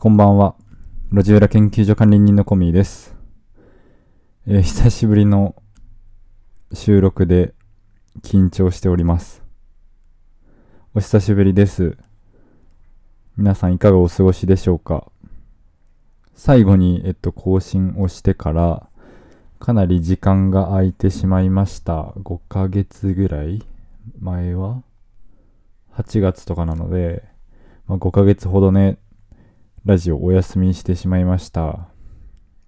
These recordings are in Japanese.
こんばんは。路地裏研究所管理人のコミーです。えー久しぶりの収録で緊張しております。お久しぶりです。皆さんいかがお過ごしでしょうか？最後に、えっと、更新をしてから、かなり時間が空いてしまいました。5ヶ月ぐらい？前は ?8 月とかなので、まあ、5ヶ月ほどね、ラジオお休みしてしまいました。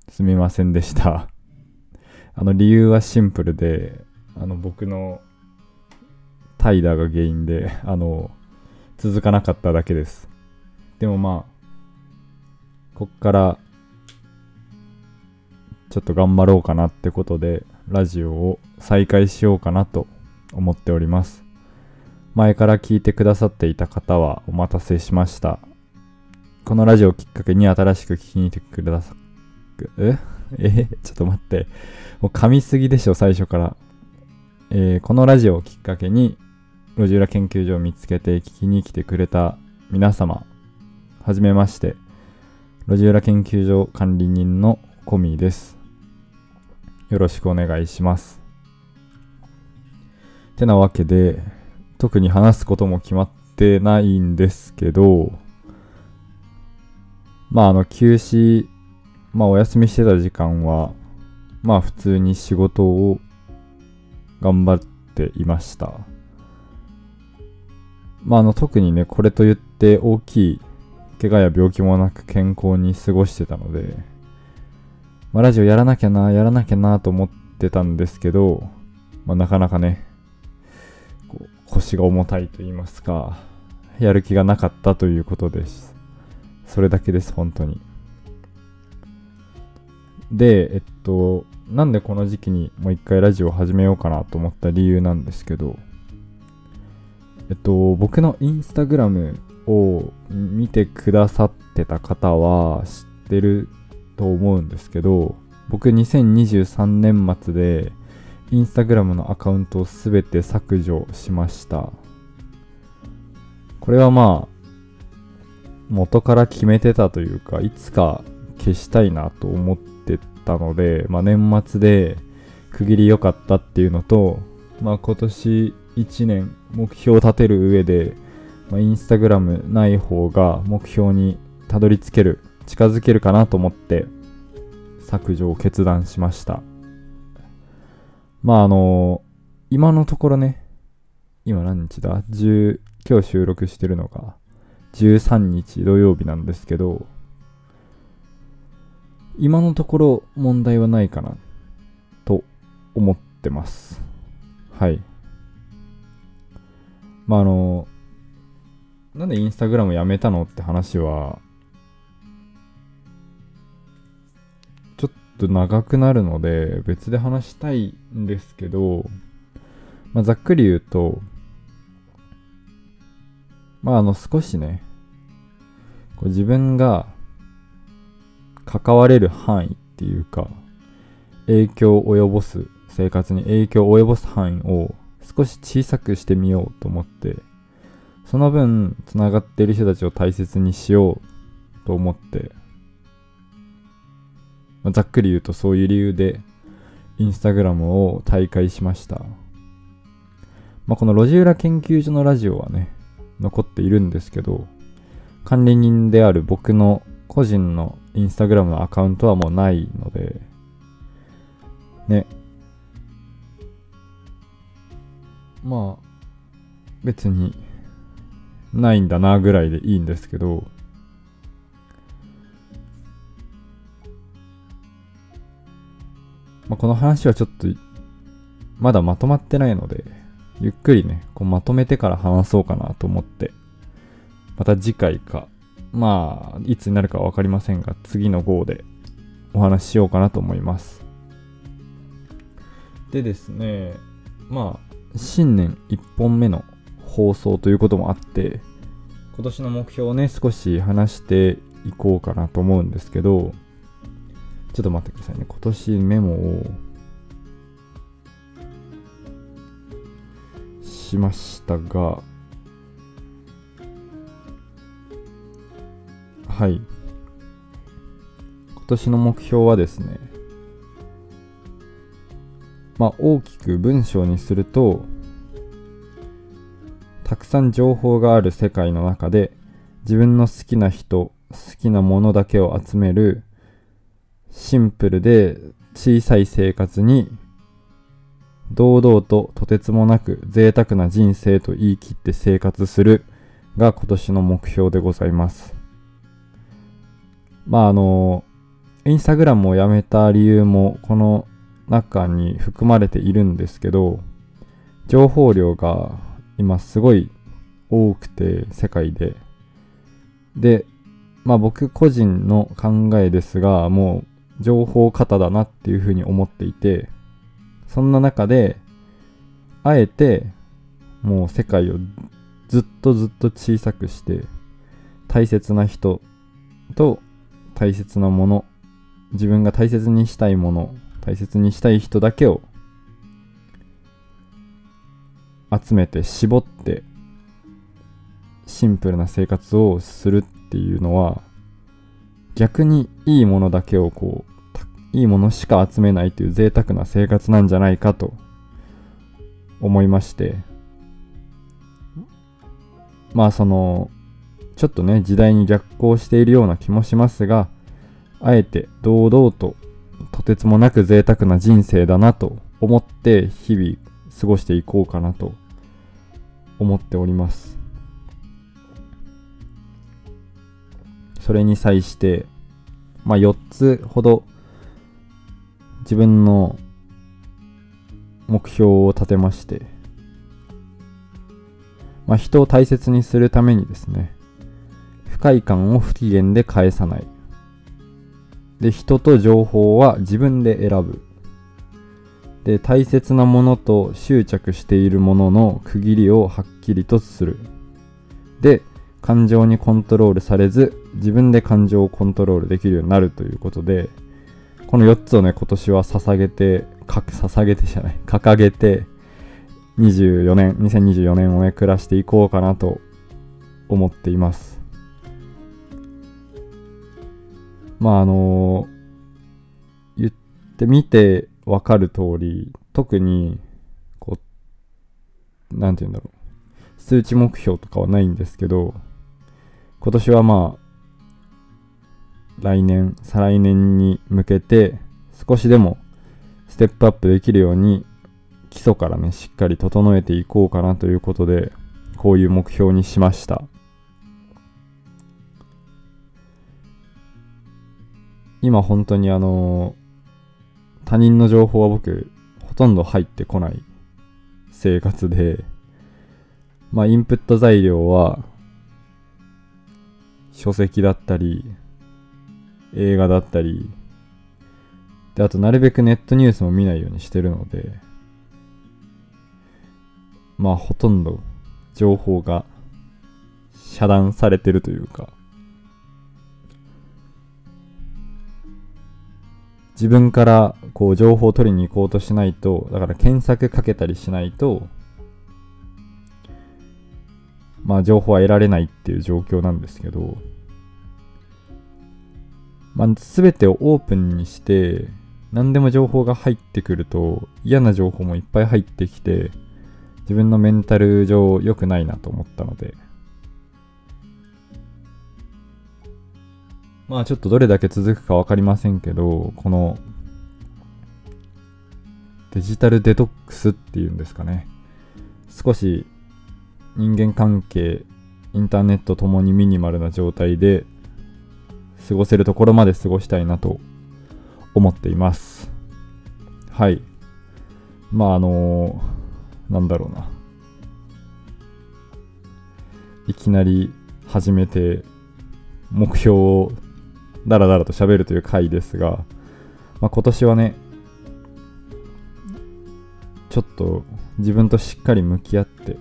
すみませんでした。あの理由はシンプルで、あの僕の怠惰が原因で、あの、続かなかっただけです。でもまあ、こっから、ちょっと頑張ろうかなってことで、ラジオを再開しようかなと思っております。前から聞いてくださっていた方はお待たせしました。このラジオをきっかけに新しく聞きに来てくださ、え？え？ちょっと待って。もう噛みすぎでしょ、最初から。えーこのラジオをきっかけに、路地裏研究所を見つけて聞きに来てくれた皆様、はじめまして。路地裏研究所管理人のコミーです。よろしくお願いします。てなわけで、特に話すことも決まってないんですけど、まああの休止、まあお休みしてた時間は、まあ普通に仕事を頑張っていました。まああの特にね、これと言って大きい怪我や病気もなく健康に過ごしてたので、まあラジオやらなきゃな、やらなきゃなと思ってたんですけど、まあなかなかね、腰が重たいと言いますか、やる気がなかったということです。それだけです、本当に。で、えっと、なんでこの時期にもう一回ラジオを始めようかなと思った理由なんですけど、えっと、僕のインスタグラムを見てくださってた方は知ってると思うんですけど、僕2023年末でインスタグラムのアカウントをすべて削除しました。これはまあ、元から決めてたというか、いつか消したいなと思ってたので、まあ年末で区切り良かったっていうのと、まあ今年1年目標を立てる上で、まあ、インスタグラムない方が目標にたどり着ける、近づけるかなと思って削除を決断しました。まああの今のところね、今何日だ ?10、今日収録してるのが13日土曜日なんですけど、今のところ問題はないかなと思ってます。はい。まああの、なんでインスタグラムやめたのって話は、ちょっと長くなるので別で話したいんですけど、まあ、ざっくり言うと、まああの少しね、こう自分が関われる範囲っていうか、影響を及ぼす、生活に影響を及ぼす範囲を少し小さくしてみようと思って、その分、つながっている人たちを大切にしようと思って、まあざっくり言うとそういう理由で、インスタグラムを退会しました。まあ、この路地裏研究所のラジオはね、残っているんですけど、管理人である僕の個人のインスタグラムのアカウントはもうないので、ね。まあ、別に、ないんだなぐらいでいいんですけど、まあ、この話はちょっと、まだまとまってないので、ゆっくりね、こうまとめてから話そうかなと思って、また次回か、まあ、いつになるかはわかりませんが、次の号でお話ししようかなと思います。でですね、まあ、新年1本目の放送ということもあって、今年の目標をね、少し話していこうかなと思うんですけど、ちょっと待ってくださいね。今年メモをしましたが、はい。今年の目標はですねまあ大きく文章にするとたくさん情報がある世界の中で自分の好きな人好きなものだけを集めるシンプルで小さい生活に堂々ととてつもなく贅沢な人生と言い切って生活するが今年の目標でございます。まああの、インスタグラムをやめた理由もこの中に含まれているんですけど、情報量が今すごい多くて世界で。で、まあ僕個人の考えですが、もう情報過多だなっていうふうに思っていて、そんな中で、あえてもう世界をずっとずっと小さくして大切な人と大切なもの自分が大切にしたいもの大切にしたい人だけを集めて絞ってシンプルな生活をするっていうのは逆にいいものだけをこういいものしか集めないという贅沢な生活なんじゃないかと思いまして。まあそのちょっとね時代に逆行しているような気もしますがあえて堂々ととてつもなく贅沢な人生だなと思って日々過ごしていこうかなと思っております。それに際してまあ4つほど自分の目標を立てましてまあ、人を大切にするためにですね不快感を不機嫌で返さない。で人と情報は自分で選ぶ。で大切なものと執着しているものの区切りをはっきりとする。で感情にコントロールされず自分で感情をコントロールできるようになるということでこの4つをね今年は捧げて捧げてじゃない掲げて24年、2024年をね、暮らしていこうかなと思っています。まああのー、言ってみてわかる通り、特に、こう、なんて言うんだろう。数値目標とかはないんですけど、今年はまあ、来年、再来年に向けて、少しでもステップアップできるように基礎からね、しっかり整えていこうかなということで、こういう目標にしました。今本当にあの、他人の情報は僕、ほとんど入ってこない生活で、まあ、インプット材料は、書籍だったり、映画だったり、で、あとなるべくネットニュースも見ないようにしてるので、まあほとんど情報が遮断されてるというか自分からこう情報を取りに行こうとしないとだから検索かけたりしないとまあ情報は得られないっていう状況なんですけどまあ全てをオープンにして何でも情報が入ってくると嫌な情報もいっぱい入ってきて自分のメンタル上良くないなと思ったので、まあちょっとどれだけ続くか分かりませんけど、このデジタルデトックスっていうんですかね。少し人間関係、インターネットともにミニマルな状態で過ごせるところまで過ごしたいなと思っています。はい。まああのーなんだろうな。いきなり始めて、目標をダラダラと喋るという回ですが、まあ、今年はね、ちょっと自分としっかり向き合って、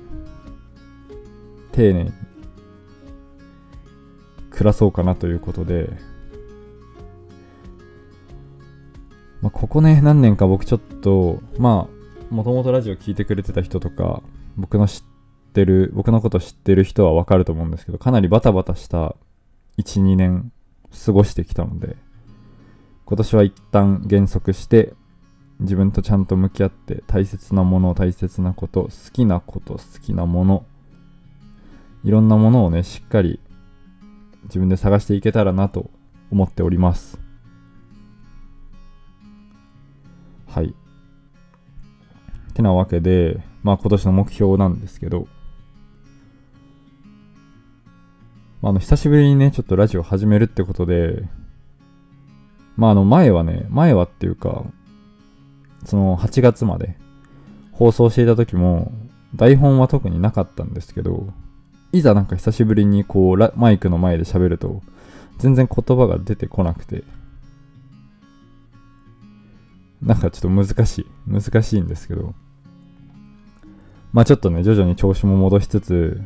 丁寧に暮らそうかなということで、まあ、ここね、何年か僕ちょっと、まあ、もともとラジオ聞いてくれてた人とか、僕の知ってる、僕のこと知ってる人はわかると思うんですけど、かなりバタバタした1、2年過ごしてきたので、今年は一旦減速して自分とちゃんと向き合って大切なもの大切なこと好きなこと好きなものいろんなものをねしっかり自分で探していけたらなと思っております。はい。てなわけでまあ今年の目標なんですけどまあ、あの久しぶりにねちょっとラジオ始めるってことでまああの前はね前はっていうかその8月まで放送していた時も台本は特になかったんですけどいざなんか久しぶりにこうマイクの前で喋ると全然言葉が出てこなくて。なんかちょっと難しい。難しいんですけど。まあちょっとね徐々に調子も戻しつつ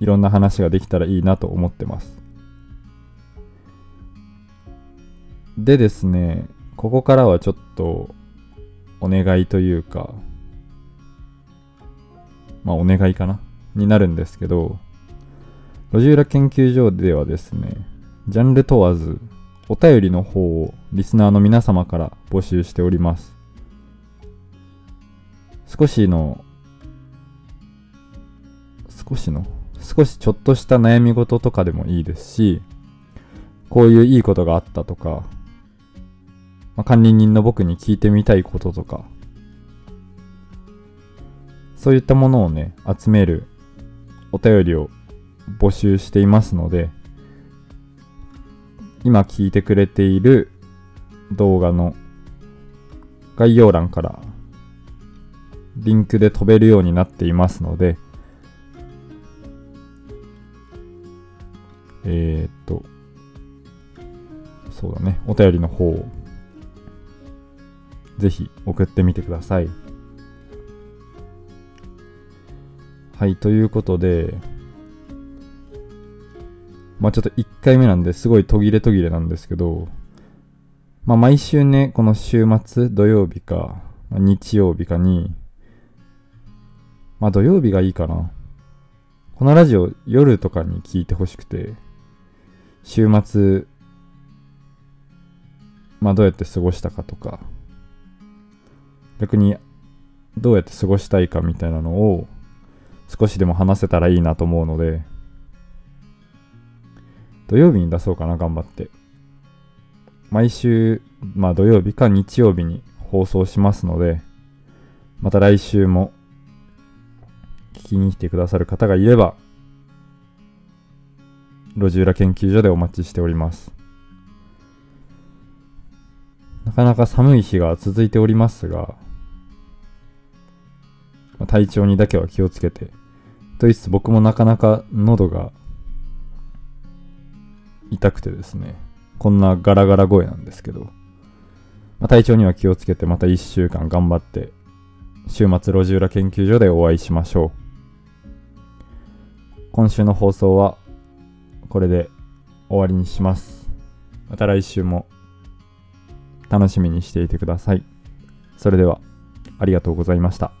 いろんな話ができたらいいなと思ってます。でですねここからはちょっとお願いというか、まあお願いかな？になるんですけど、路地裏研究所ではですね、ジャンル問わずお便りの方をリスナーの皆様から募集しております。少しの、少しの、少しちょっとした悩み事とかでもいいですし、こういういいことがあったとか、まあ、管理人の僕に聞いてみたいこととか、そういったものをね、集めるお便りを募集していますので、今聞いてくれている動画の概要欄からリンクで飛べるようになっていますので、えー、っと、そうだね、お便りの方をぜひ送ってみてください。はい、ということで、まあちょっと1回目なんですごい途切れ途切れなんですけど、まあ毎週ね、この週末、土曜日か、日曜日かに、まあ土曜日がいいかな。このラジオ夜とかに聞いてほしくて、週末、まあどうやって過ごしたかとか、逆にどうやって過ごしたいかみたいなのを少しでも話せたらいいなと思うので土曜日に出そうかな頑張って毎週まあ土曜日か日曜日に放送しますのでまた来週も聞きに来てくださる方がいれば路地裏研究所でお待ちしておりますなかなか寒い日が続いておりますが、体調にだけは気をつけて。と言いつつ僕もなかなか喉が痛くてですね、こんなガラガラ声なんですけど、まあ、体調には気をつけてまた1週間頑張って、週末路地裏研究所でお会いしましょう。今週の放送はこれで終わりにします。また来週も楽しみにしていてください。それではありがとうございました。